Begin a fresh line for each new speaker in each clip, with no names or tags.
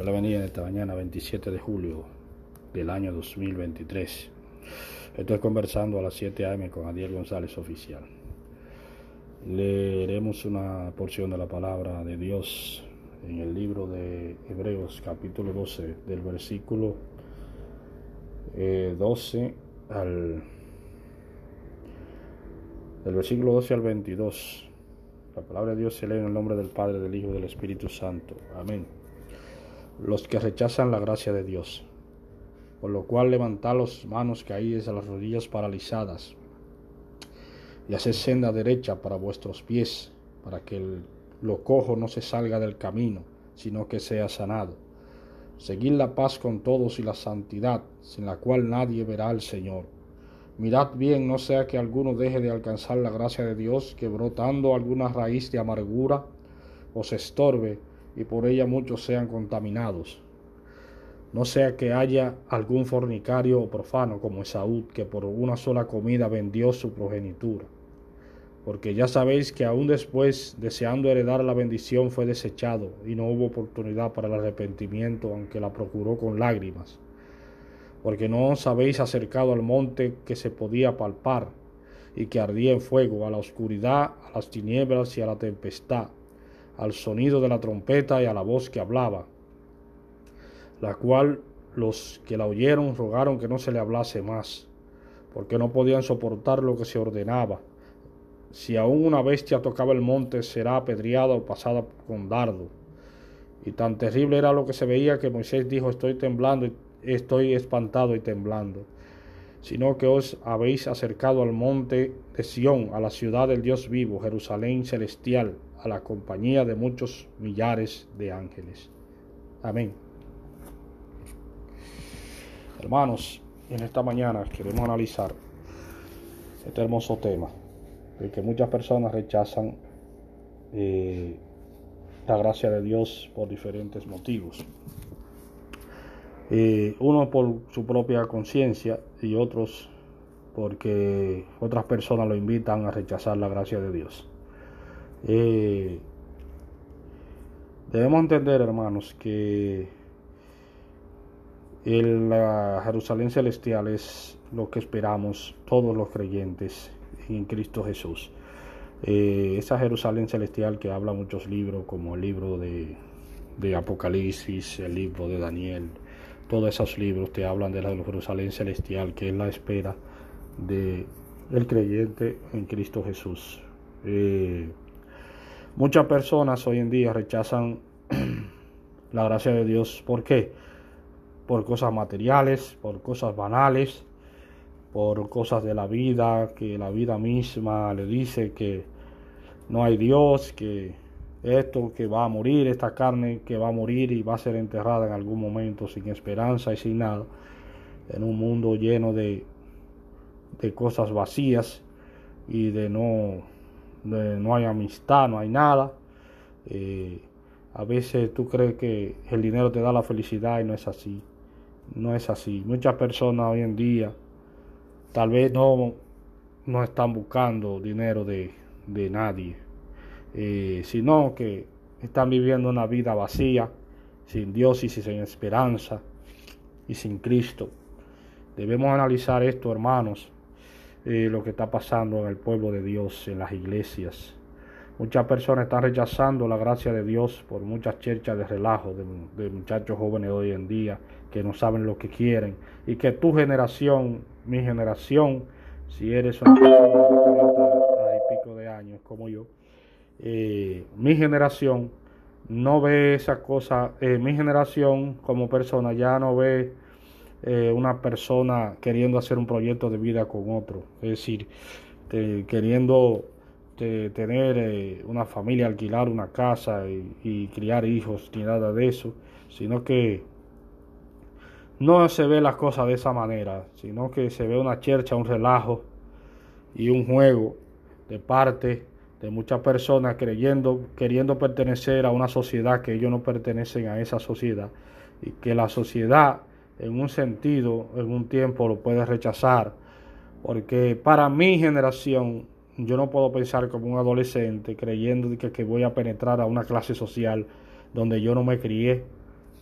Yo la venía esta mañana, 27 de julio del año 2023. Estoy conversando a las 7 a.m. con Adiel González Oficial. Leeremos una porción de la palabra de Dios en el libro de Hebreos capítulo 12 del versículo 12 eh, al del versículo 12 al 22. La palabra de Dios se lee en el nombre del Padre, del Hijo y del Espíritu Santo. Amén. Los que rechazan la gracia de Dios. Por lo cual levantad las manos caídas a las rodillas paralizadas y haced senda derecha para vuestros pies, para que el, lo cojo no se salga del camino, sino que sea sanado. Seguid la paz con todos y la santidad, sin la cual nadie verá al Señor Mirad bien, no sea que alguno deje de alcanzar la gracia de Dios, que brotando alguna raíz de amargura os estorbe y por ella muchos sean contaminados. No sea que haya algún fornicario o profano como Esaú, que por una sola comida vendió su progenitura. Porque ya sabéis que aún después, deseando heredar la bendición, fue desechado y no hubo oportunidad para el arrepentimiento, aunque la procuró con lágrimas porque no os habéis acercado al monte que se podía palpar y que ardía en fuego, a la oscuridad, a las tinieblas y a la tempestad, al sonido de la trompeta y a la voz que hablaba, la cual los que la oyeron rogaron que no se le hablase más, porque no podían soportar lo que se ordenaba. Si aún una bestia tocaba el monte, será apedreada o pasada con dardo. Y tan terrible era lo que se veía que Moisés dijo, estoy temblando estoy espantado y temblando, sino que os habéis acercado al monte de Sión, a la ciudad del Dios vivo, Jerusalén celestial, a la compañía de muchos millares de ángeles. Amén. Hermanos, en esta mañana queremos analizar este hermoso tema, de que muchas personas rechazan eh, la gracia de Dios por diferentes motivos. Eh, uno por su propia conciencia y otros porque otras personas lo invitan a rechazar la gracia de Dios. Eh, debemos entender, hermanos, que la Jerusalén celestial es lo que esperamos todos los creyentes en Cristo Jesús. Eh, esa Jerusalén celestial que habla muchos libros, como el libro de Apocalipsis, el libro de Daniel, todos esos libros te hablan de la Jerusalén celestial, que es la espera de el creyente en Cristo Jesús. Eh, muchas personas hoy en día rechazan la gracia de Dios. ¿Por qué? Por cosas materiales, por cosas banales, por cosas de la vida, que la vida misma le dice que no hay Dios, que esto que va a morir, esta carne que va a morir y va a ser enterrada en algún momento sin esperanza y sin nada, en un mundo lleno de, de cosas vacías y de no, no hay amistad, no hay nada. Eh, a veces tú crees que el dinero te da la felicidad y no es así. No es así. Muchas personas hoy en día tal vez no, no están buscando dinero de, de nadie eh, sino que están viviendo una vida vacía, sin Dios y sin esperanza y sin Cristo. Debemos analizar esto, hermanos, eh, lo que está pasando en el pueblo de Dios, en las iglesias. Muchas personas están rechazando la gracia de Dios por muchas cherchas de relajo de, muchachos jóvenes hoy en día que no saben lo que quieren y que tu generación, mi generación, si eres una pico de años como yo, eh, mi generación no ve esa cosa, eh, mi generación como persona ya no ve eh, una persona queriendo hacer un proyecto de vida con otro, es decir, queriendo tener una familia, alquilar una casa y, criar hijos, ni nada de eso, sino que no se ve las cosas de esa manera, sino que se ve una chercha, un relajo y un juego de parte de muchas personas creyendo, queriendo pertenecer a una sociedad que ellos no pertenecen a esa sociedad. Y que la sociedad en un sentido, en un tiempo lo puede rechazar, porque para mi generación yo no puedo pensar como un adolescente creyendo que, que voy a penetrar a una clase social donde yo no me crié,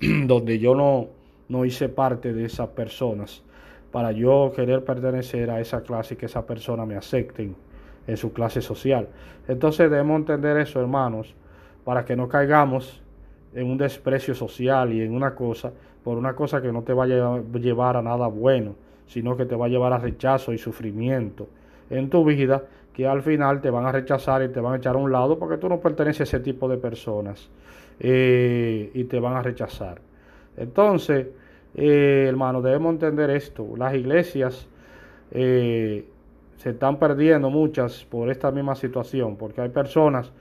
donde yo no, no hice parte de esas personas, para yo querer pertenecer a esa clase y que esa persona me acepten en su clase social. Entonces debemos entender eso, hermanos, para que no caigamos en un desprecio social y en una cosa, por una cosa que no te va a llevar a nada bueno, sino que te va a llevar a rechazo y sufrimiento en tu vida, que al final te van a rechazar y te van a echar a un lado porque tú no perteneces a ese tipo de personas eh, y te van a rechazar. Entonces, eh, hermano, debemos entender esto. Las iglesias eh, se están perdiendo muchas por esta misma situación, porque hay personas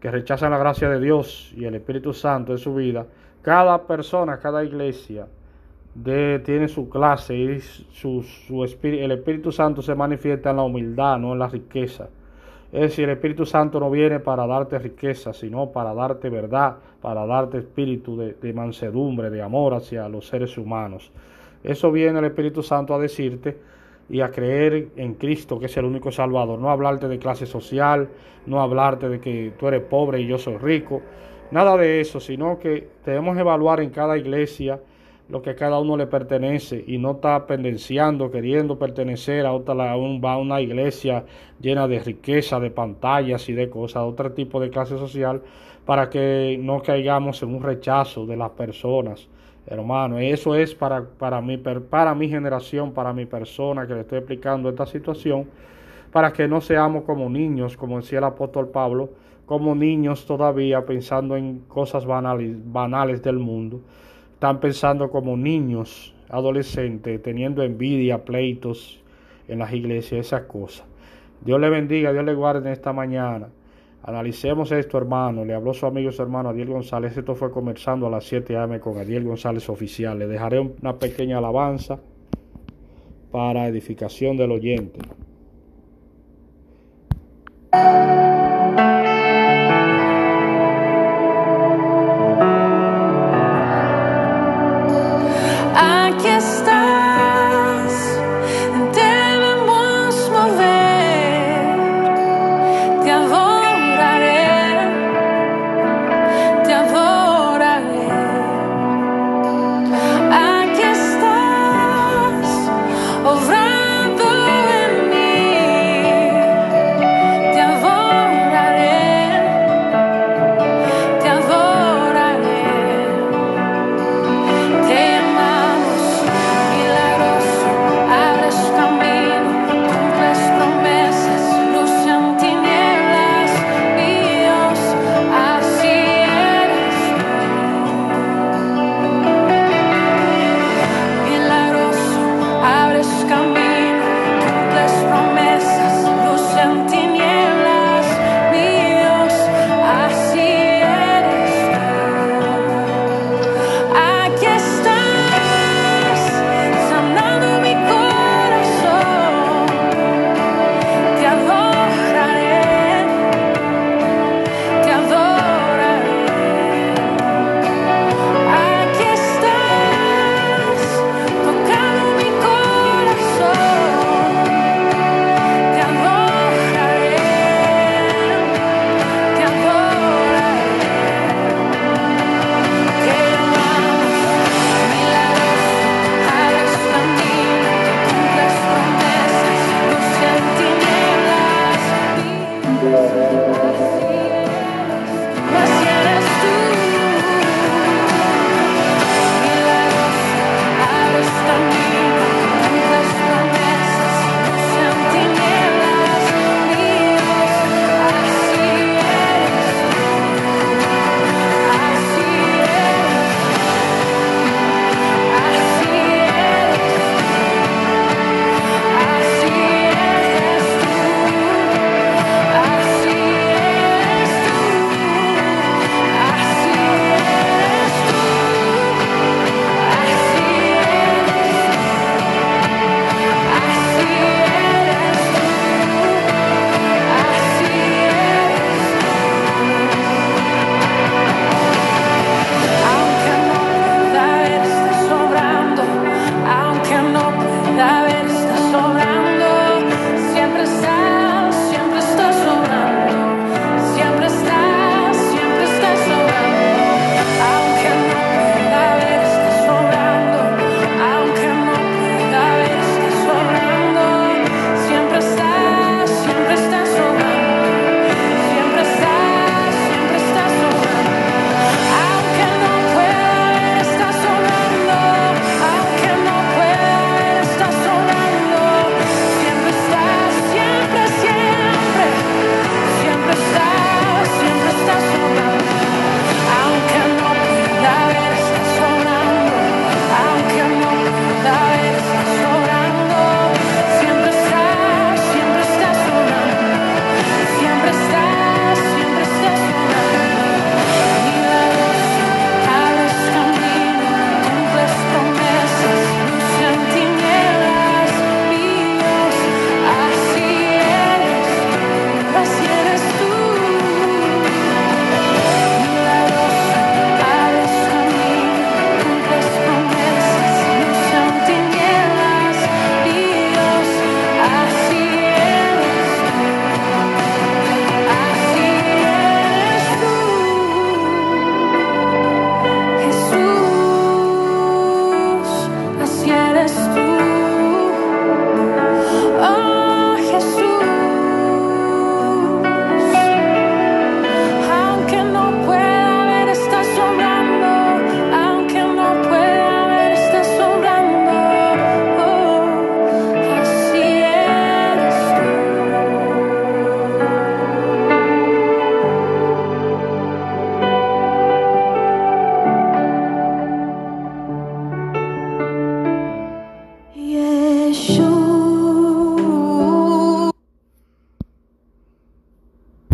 que rechazan la gracia de Dios y el Espíritu Santo en su vida. Cada persona, cada iglesia de, tiene su clase y su, espíritu, el Espíritu Santo se manifiesta en la humildad, no en la riqueza. Es decir, el Espíritu Santo no viene para darte riqueza, sino para darte verdad, para darte espíritu de mansedumbre, de amor hacia los seres humanos. Eso viene el Espíritu Santo a decirte y a creer en Cristo, que es el único Salvador. No hablarte de clase social, no hablarte de que tú eres pobre y yo soy rico, nada de eso, sino que debemos evaluar en cada iglesia lo que a cada uno le pertenece y no está pendenciando, queriendo pertenecer a, otra, a, una iglesia llena de riqueza, de pantallas y de cosas, otro tipo de clase social, para que no caigamos en un rechazo de las personas hermano. Eso es para, para, mi, para mi generación, para mi persona que le estoy explicando esta situación, para que no seamos como niños, como decía el apóstol Pablo, como niños todavía pensando en cosas banales, banales del mundo. Están pensando como niños, adolescentes, teniendo envidia, pleitos en las iglesias, esas cosas. Dios le bendiga, Dios le guarde en esta mañana. Analicemos esto, hermano. Le habló su amigo su hermano Adiel González. Esto fue conversando a las 7 am con Adiel González Oficial. Le dejaré una pequeña alabanza para edificación del oyente.